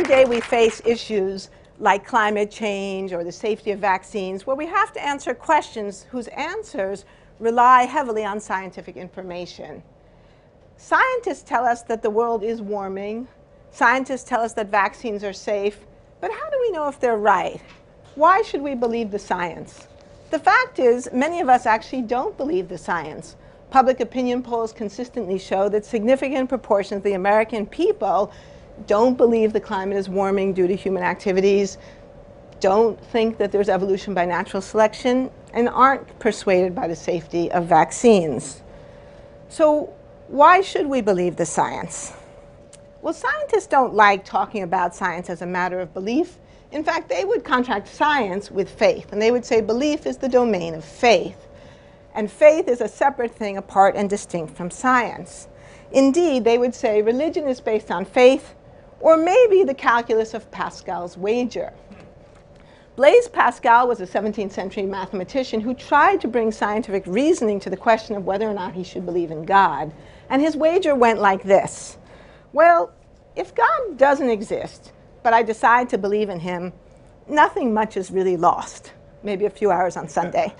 every day we face issues like climate change or the safety of vaccines where we have to answer questions whose answers rely heavily on scientific information. Scientists tell us that the world is warming. Scientists tell us that vaccines are safe. But how do we know if they're right? Why should we believe the science? The fact is, many of us actually don't believe the science. Public opinion polls consistently show that significant proportions of the American people don't believe the climate is warming due to human activities, don't think that there's evolution by natural selection, and aren't persuaded by the safety of vaccines. So why should we believe the science? Well, scientists don't like talking about science as a matter of belief. In fact, they would contract science with faith, and they would say belief is the domain of faith. And faith is a separate thing apart and distinct from science. Indeed, they would say religion is based on faith, or maybe the calculus of Pascal's wager. Blaise Pascal was a 17th century mathematician who tried to bring scientific reasoning to the question of whether or not he should believe in God. And his wager went like this Well, if God doesn't exist, but I decide to believe in him, nothing much is really lost. Maybe a few hours on Sunday.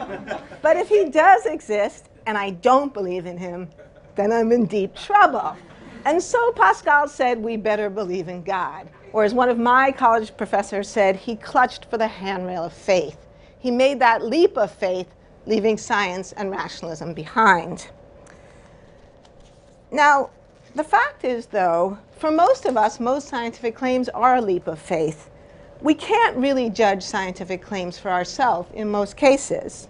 but if he does exist and I don't believe in him, then I'm in deep trouble. And so Pascal said, we better believe in God. Or as one of my college professors said, he clutched for the handrail of faith. He made that leap of faith, leaving science and rationalism behind. Now, the fact is, though, for most of us, most scientific claims are a leap of faith. We can't really judge scientific claims for ourselves in most cases.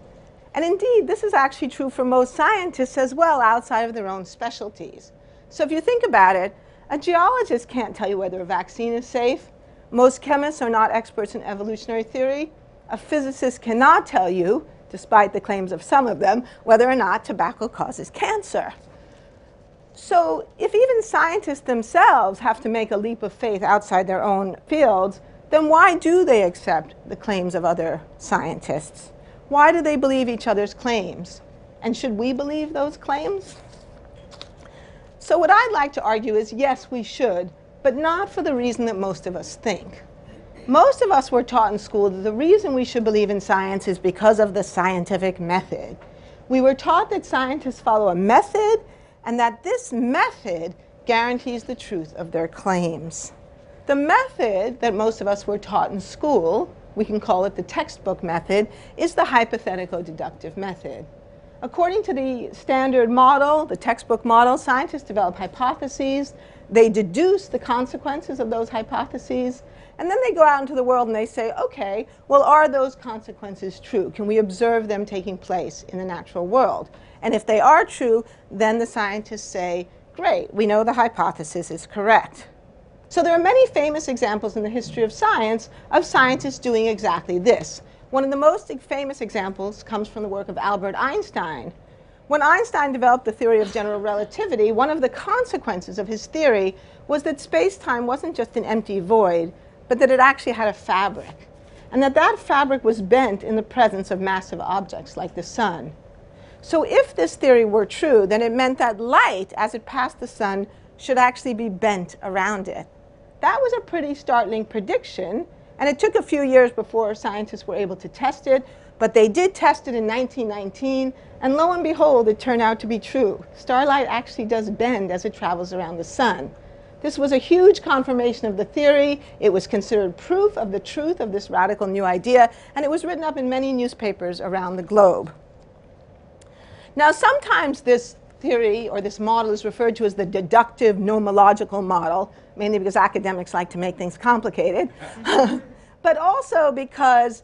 And indeed, this is actually true for most scientists as well outside of their own specialties. So if you think about it, a geologist can't tell you whether a vaccine is safe. Most chemists are not experts in evolutionary theory. A physicist cannot tell you, despite the claims of some of them, whether or not tobacco causes cancer. So if even scientists themselves have to make a leap of faith outside their own fields, then why do they accept the claims of other scientists? Why do they believe each other's claims? And should we believe those claims? So what I'd like to argue is yes, we should, but not for the reason that most of us think. Most of us were taught in school that the reason we should believe in science is because of the scientific method. We were taught that scientists follow a method and that this method guarantees the truth of their claims. The method that most of us were taught in school, we can call it the textbook method, is the hypothetico-deductive method. According to the standard model, the textbook model, scientists develop hypotheses, they deduce the consequences of those hypotheses, and then they go out into the world and they say, okay, well, are those consequences true? Can we observe them taking place in the natural world? And if they are true, then the scientists say, great, we know the hypothesis is correct. So there are many famous examples in the history of science of scientists doing exactly this. One of the most famous examples comes from the work of Albert Einstein. When Einstein developed the theory of general relativity, one of the consequences of his theory was that space-time wasn't just an empty void, but that it actually had a fabric, and that that fabric was bent in the presence of massive objects like the sun. So if this theory were true, then it meant that light, as it passed the sun, should actually be bent around it. That was a pretty startling prediction, and it took a few years before scientists were able to test it, but they did test it in 1919, and lo and behold, it turned out to be true. Starlight actually does bend as it travels around the sun. This was a huge confirmation of the theory. It was considered proof of the truth of this radical new idea, and it was written up in many newspapers around the globe. Now, sometimes this theory or this model is referred to as the deductive nomological model, mainly because academics like to make things complicated, but also because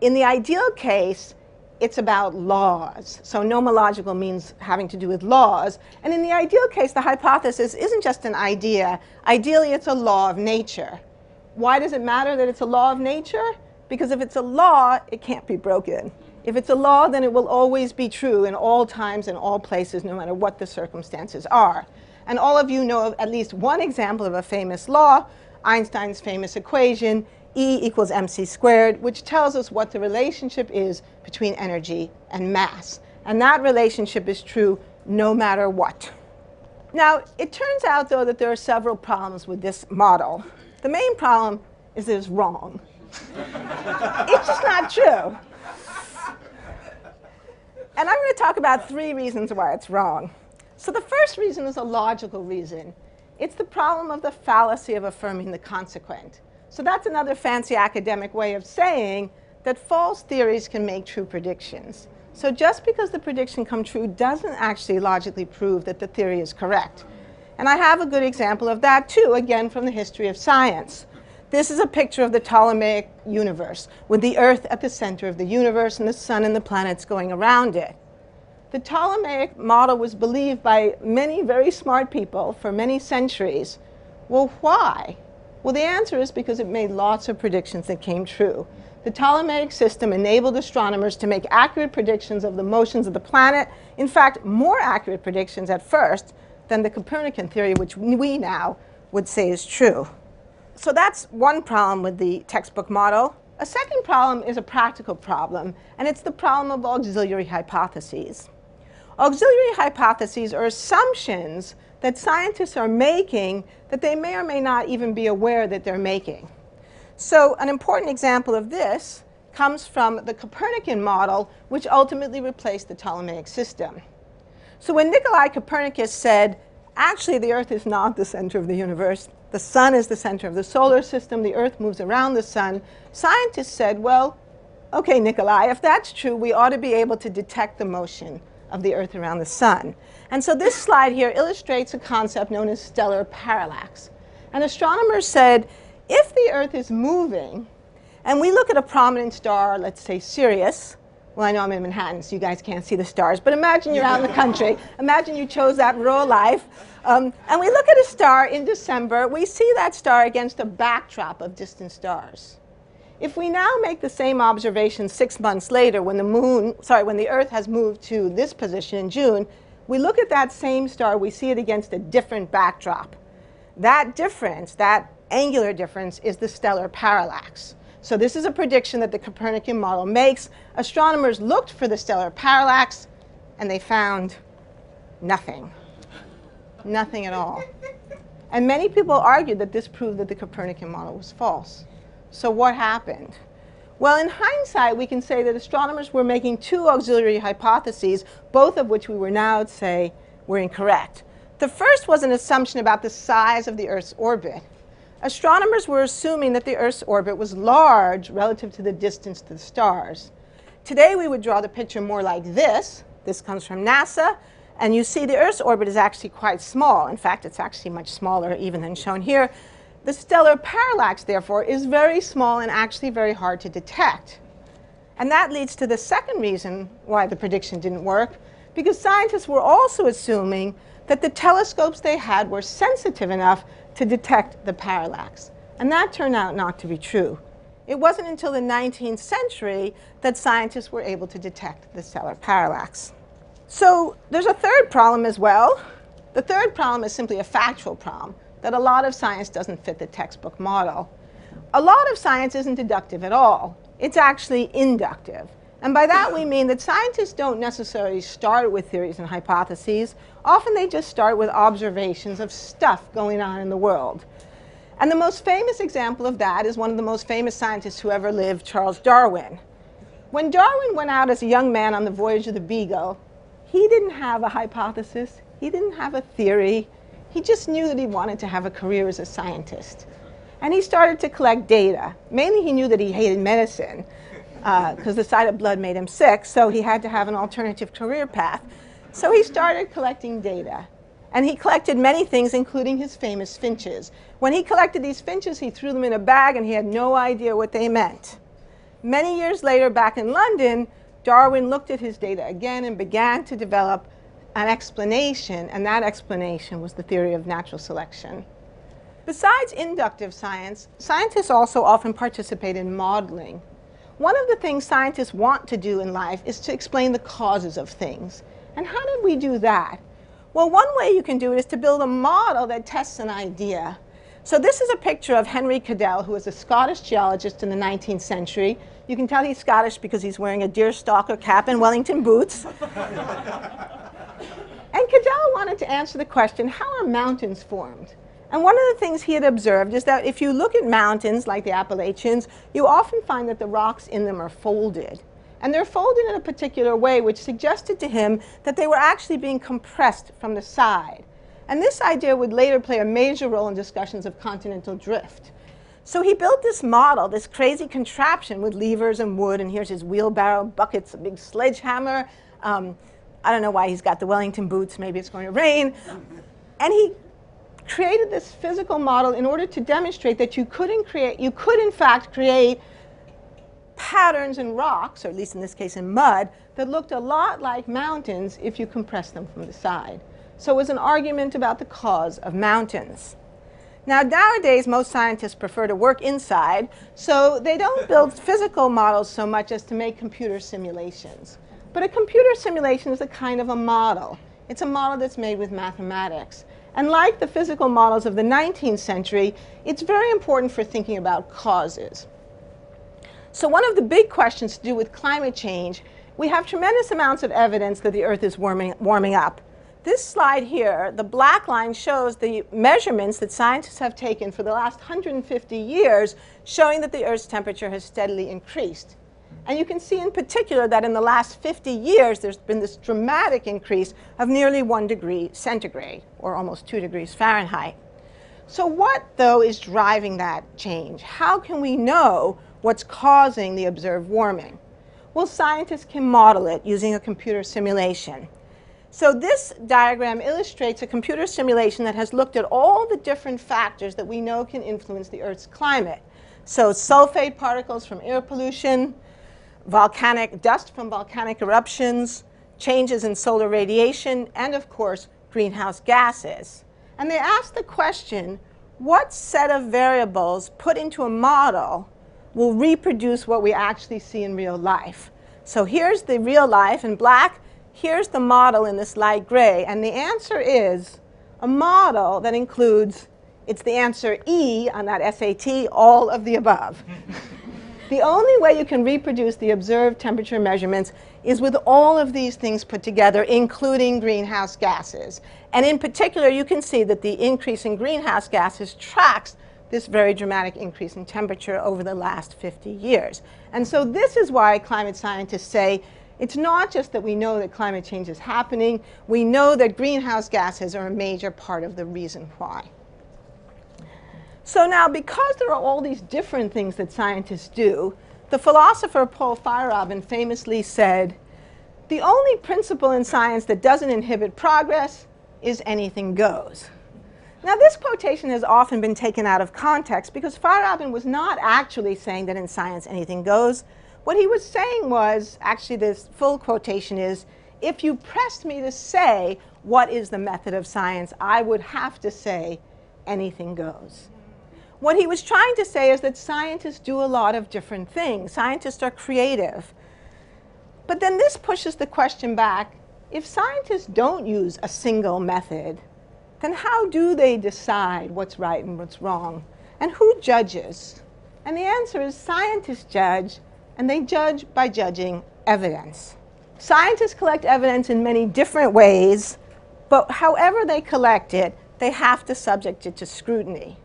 in the ideal case, it's about laws. So nomological means having to do with laws. And in the ideal case, the hypothesis isn't just an idea. Ideally, it's a law of nature. Why does it matter that it's a law of nature? Because if it's a law, it can't be broken. If it's a law, then it will always be true in all times and all places, no matter what the circumstances are. And all of you know of at least one example of a famous law, Einstein's famous equation, E equals mc squared, which tells us what the relationship is between energy and mass. And that relationship is true no matter what. Now, it turns out, though, that there are several problems with this model. The main problem is it's wrong. it's just not true. And I'm going to talk about three reasons why it's wrong. So the first reason is a logical reason. It's the problem of the fallacy of affirming the consequent. So that's another fancy academic way of saying that false theories can make true predictions. So just because the prediction comes true doesn't actually logically prove that the theory is correct. And I have a good example of that too, again from the history of science. This is a picture of the Ptolemaic universe, with the Earth at the center of the universe and the sun and the planets going around it. The Ptolemaic model was believed by many very smart people for many centuries. Well, why? Well, the answer is because it made lots of predictions that came true. The Ptolemaic system enabled astronomers to make accurate predictions of the motions of the planet, in fact, more accurate predictions at first than the Copernican theory, which we now would say is true. So that's one problem with the textbook model. A second problem is a practical problem, and it's the problem of auxiliary hypotheses. Auxiliary hypotheses are assumptions that scientists are making that they may or may not even be aware that they're making. So an important example of this comes from the Copernican model, which ultimately replaced the Ptolemaic system. So when Nikolai Copernicus said, actually the Earth is not the center of the universe, the sun is the center of the solar system, the Earth moves around the sun, scientists said, well, okay, Nikolai, if that's true, we ought to be able to detect the motion of the Earth around the sun. And so this slide here illustrates a concept known as stellar parallax. And astronomers said, if the Earth is moving, and we look at a prominent star, let's say Sirius, well, I know I'm in Manhattan, so you guys can't see the stars, but imagine you're out in the country. Imagine you chose that rural life. Um, and we look at a star in December, we see that star against a backdrop of distant stars. If we now make the same observation six months later when the moon, sorry, when the Earth has moved to this position in June, we look at that same star, we see it against a different backdrop. That difference, that angular difference is the stellar parallax. So this is a prediction that the Copernican model makes. Astronomers looked for the stellar parallax and they found nothing. Nothing at all. And many people argued that this proved that the Copernican model was false. So what happened? Well, in hindsight, we can say that astronomers were making two auxiliary hypotheses, both of which we were now say were incorrect. The first was an assumption about the size of the Earth's orbit astronomers were assuming that the Earth's orbit was large relative to the distance to the stars. Today we would draw the picture more like this. This comes from NASA. And you see the Earth's orbit is actually quite small. In fact, it's actually much smaller even than shown here. The stellar parallax, therefore, is very small and actually very hard to detect. And that leads to the second reason why the prediction didn't work, because scientists were also assuming that the telescopes they had were sensitive enough to detect the parallax. And that turned out not to be true. It wasn't until the 19th century that scientists were able to detect the stellar parallax. So there's a third problem as well. The third problem is simply a factual problem, that a lot of science doesn't fit the textbook model. A lot of science isn't deductive at all. It's actually inductive. And by that we mean that scientists don't necessarily start with theories and hypotheses. Often they just start with observations of stuff going on in the world. And the most famous example of that is one of the most famous scientists who ever lived, Charles Darwin. When Darwin went out as a young man on the voyage of the Beagle, he didn't have a hypothesis, he didn't have a theory, he just knew that he wanted to have a career as a scientist. And he started to collect data. Mainly he knew that he hated medicine, because uh, the sight of blood made him sick, so he had to have an alternative career path. So he started collecting data. And he collected many things, including his famous finches. When he collected these finches, he threw them in a bag and he had no idea what they meant. Many years later, back in London, Darwin looked at his data again and began to develop an explanation, and that explanation was the theory of natural selection. Besides inductive science, scientists also often participate in modeling. One of the things scientists want to do in life is to explain the causes of things. And how did we do that? Well, one way you can do it is to build a model that tests an idea. So this is a picture of Henry Cadell, who was a Scottish geologist in the 19th century. You can tell he's Scottish because he's wearing a deerstalker cap and Wellington boots. and Cadell wanted to answer the question, how are mountains formed? And one of the things he had observed is that if you look at mountains like the Appalachians, you often find that the rocks in them are folded. And they're folded in a particular way, which suggested to him that they were actually being compressed from the side. And this idea would later play a major role in discussions of continental drift. So he built this model, this crazy contraption with levers and wood, and here's his wheelbarrow, buckets, a big sledgehammer. Um, I don't know why he's got the Wellington boots, maybe it's going to rain. And he created this physical model in order to demonstrate that you couldn't create, you could in fact create patterns in rocks, or at least in this case in mud, that looked a lot like mountains if you compressed them from the side. So it was an argument about the cause of mountains. Now, nowadays, most scientists prefer to work inside, so they don't build physical models so much as to make computer simulations. But a computer simulation is a kind of a model. It's a model that's made with mathematics. And like the physical models of the 19th century, it's very important for thinking about causes. So one of the big questions to do with climate change, we have tremendous amounts of evidence that the Earth is warming, warming up. This slide here, the black line shows the measurements that scientists have taken for the last 150 years, showing that the Earth's temperature has steadily increased. And you can see in particular that in the last 50 years, there's been this dramatic increase of nearly one degree centigrade, or almost two degrees Fahrenheit. So what, though, is driving that change? How can we know what's causing the observed warming? Well, scientists can model it using a computer simulation. So this diagram illustrates a computer simulation that has looked at all the different factors that we know can influence the Earth's climate. So sulfate particles from air pollution, volcanic dust from volcanic eruptions, changes in solar radiation, and of course, greenhouse gases. And they asked the question, what set of variables put into a model will reproduce what we actually see in real life? So here's the real life in black, here's the model in this light gray, and the answer is a model that includes, it's the answer E on that SAT, all of the above. The only way you can reproduce the observed temperature measurements is with all of these things put together, including greenhouse gases. And in particular, you can see that the increase in greenhouse gases tracks this very dramatic increase in temperature over the last 50 years. And so this is why climate scientists say it's not just that we know that climate change is happening, we know that greenhouse gases are a major part of the reason why. So now, because there are all these different things that scientists do, the philosopher Paul Feyerabend famously said, the only principle in science that doesn't inhibit progress is anything goes. Now, this quotation has often been taken out of context because Feyerabend was not actually saying that in science anything goes. What he was saying was, actually this full quotation is, if you pressed me to say what is the method of science, I would have to say anything goes. What he was trying to say is that scientists do a lot of different things. Scientists are creative. But then this pushes the question back, if scientists don't use a single method, then how do they decide what's right and what's wrong? And who judges? And the answer is scientists judge, and they judge by judging evidence. Scientists collect evidence in many different ways, but however they collect it, they have to subject it to scrutiny.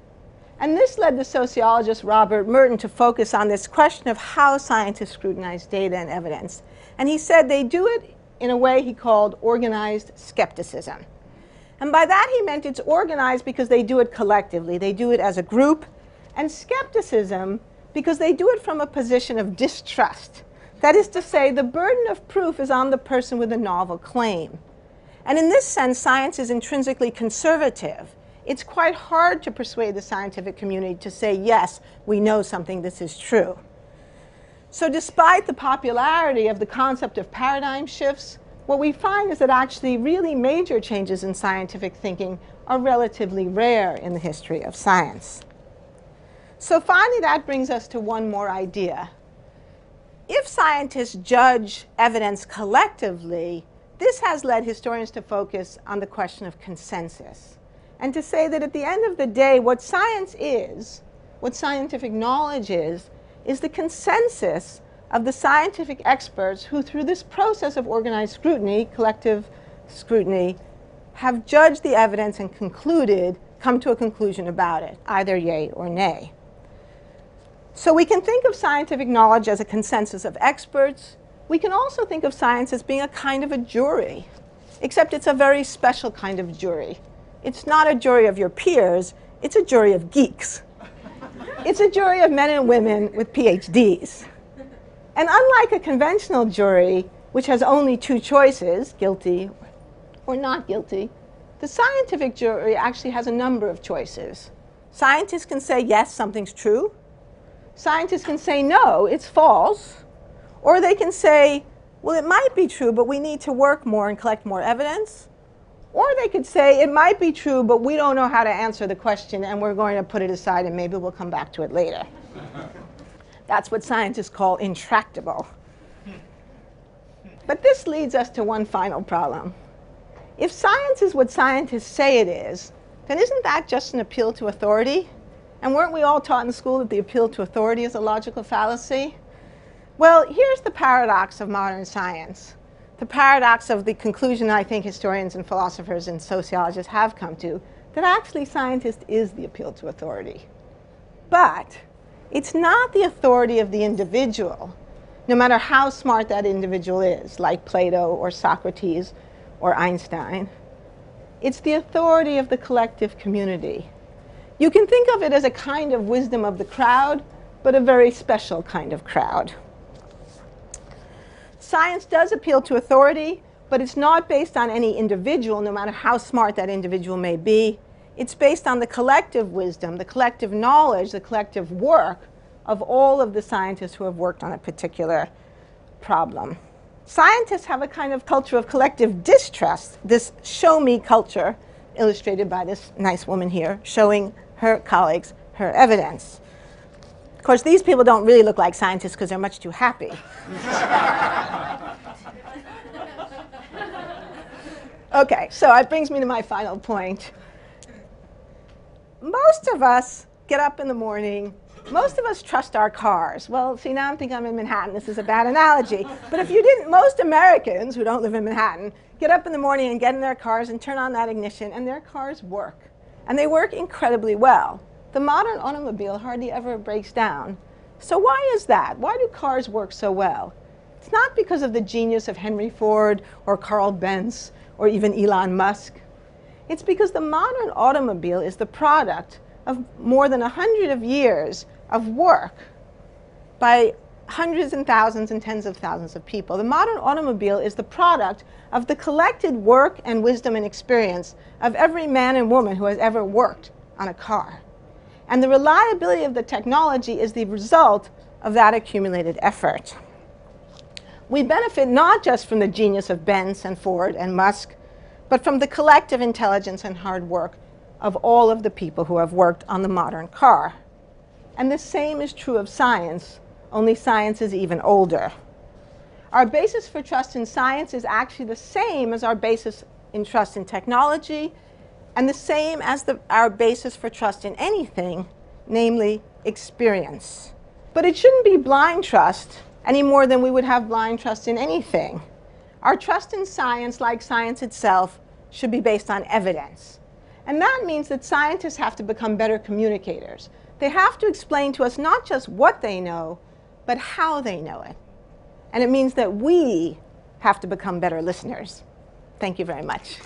And this led the sociologist Robert Merton to focus on this question of how scientists scrutinize data and evidence. And he said they do it in a way he called organized skepticism. And by that he meant it's organized because they do it collectively, they do it as a group, and skepticism because they do it from a position of distrust. That is to say, the burden of proof is on the person with a novel claim. And in this sense, science is intrinsically conservative it's quite hard to persuade the scientific community to say, yes, we know something, this is true. So despite the popularity of the concept of paradigm shifts, what we find is that actually really major changes in scientific thinking are relatively rare in the history of science. So finally, that brings us to one more idea. If scientists judge evidence collectively, this has led historians to focus on the question of consensus and to say that at the end of the day, what science is, what scientific knowledge is, is the consensus of the scientific experts who, through this process of organized scrutiny, collective scrutiny, have judged the evidence and concluded come to a conclusion about it, either yay or nay. So we can think of scientific knowledge as a consensus of experts. We can also think of science as being a kind of a jury, except it's a very special kind of jury. It's not a jury of your peers, it's a jury of geeks. it's a jury of men and women with PhDs. And unlike a conventional jury, which has only two choices, guilty or not guilty, the scientific jury actually has a number of choices. Scientists can say, yes, something's true. Scientists can say, no, it's false. Or they can say, well, it might be true, but we need to work more and collect more evidence. Or they could say, it might be true, but we don't know how to answer the question and we're going to put it aside and maybe we'll come back to it later. That's what scientists call intractable. But this leads us to one final problem. If science is what scientists say it is, then isn't that just an appeal to authority? And weren't we all taught in school that the appeal to authority is a logical fallacy? Well, here's the paradox of modern science. The paradox of the conclusion I think historians and philosophers and sociologists have come to that actually scientist is the appeal to authority. But it's not the authority of the individual, no matter how smart that individual is, like Plato or Socrates or Einstein. It's the authority of the collective community. You can think of it as a kind of wisdom of the crowd, but a very special kind of crowd. Science does appeal to authority, but it's not based on any individual, no matter how smart that individual may be. It's based on the collective wisdom, the collective knowledge, the collective work of all of the scientists who have worked on a particular problem. Scientists have a kind of culture of collective distrust, this show me culture, illustrated by this nice woman here, showing her colleagues her evidence. Of course, these people don't really look like scientists because they're much too happy. okay, so it brings me to my final point. Most of us get up in the morning most of us trust our cars. Well, see, now I'm thinking I'm in Manhattan. This is a bad analogy. But if you didn't, most Americans who don't live in Manhattan get up in the morning and get in their cars and turn on that ignition, and their cars work. And they work incredibly well. The modern automobile hardly ever breaks down. So why is that? Why do cars work so well? It's not because of the genius of Henry Ford or Carl Benz or even Elon Musk. It's because the modern automobile is the product of more than a hundred of years of work by hundreds and thousands and tens of thousands of people. The modern automobile is the product of the collected work and wisdom and experience of every man and woman who has ever worked on a car. And the reliability of the technology is the result of that accumulated effort. We benefit not just from the genius of Benz and Ford and Musk, but from the collective intelligence and hard work of all of the people who have worked on the modern car. And the same is true of science, only science is even older. Our basis for trust in science is actually the same as our basis in trust in technology, and the same as the, our basis for trust in anything, namely experience. But it shouldn't be blind trust any more than we would have blind trust in anything. Our trust in science, like science itself, should be based on evidence. And that means that scientists have to become better communicators. They have to explain to us not just what they know, but how they know it. And it means that we have to become better listeners. Thank you very much.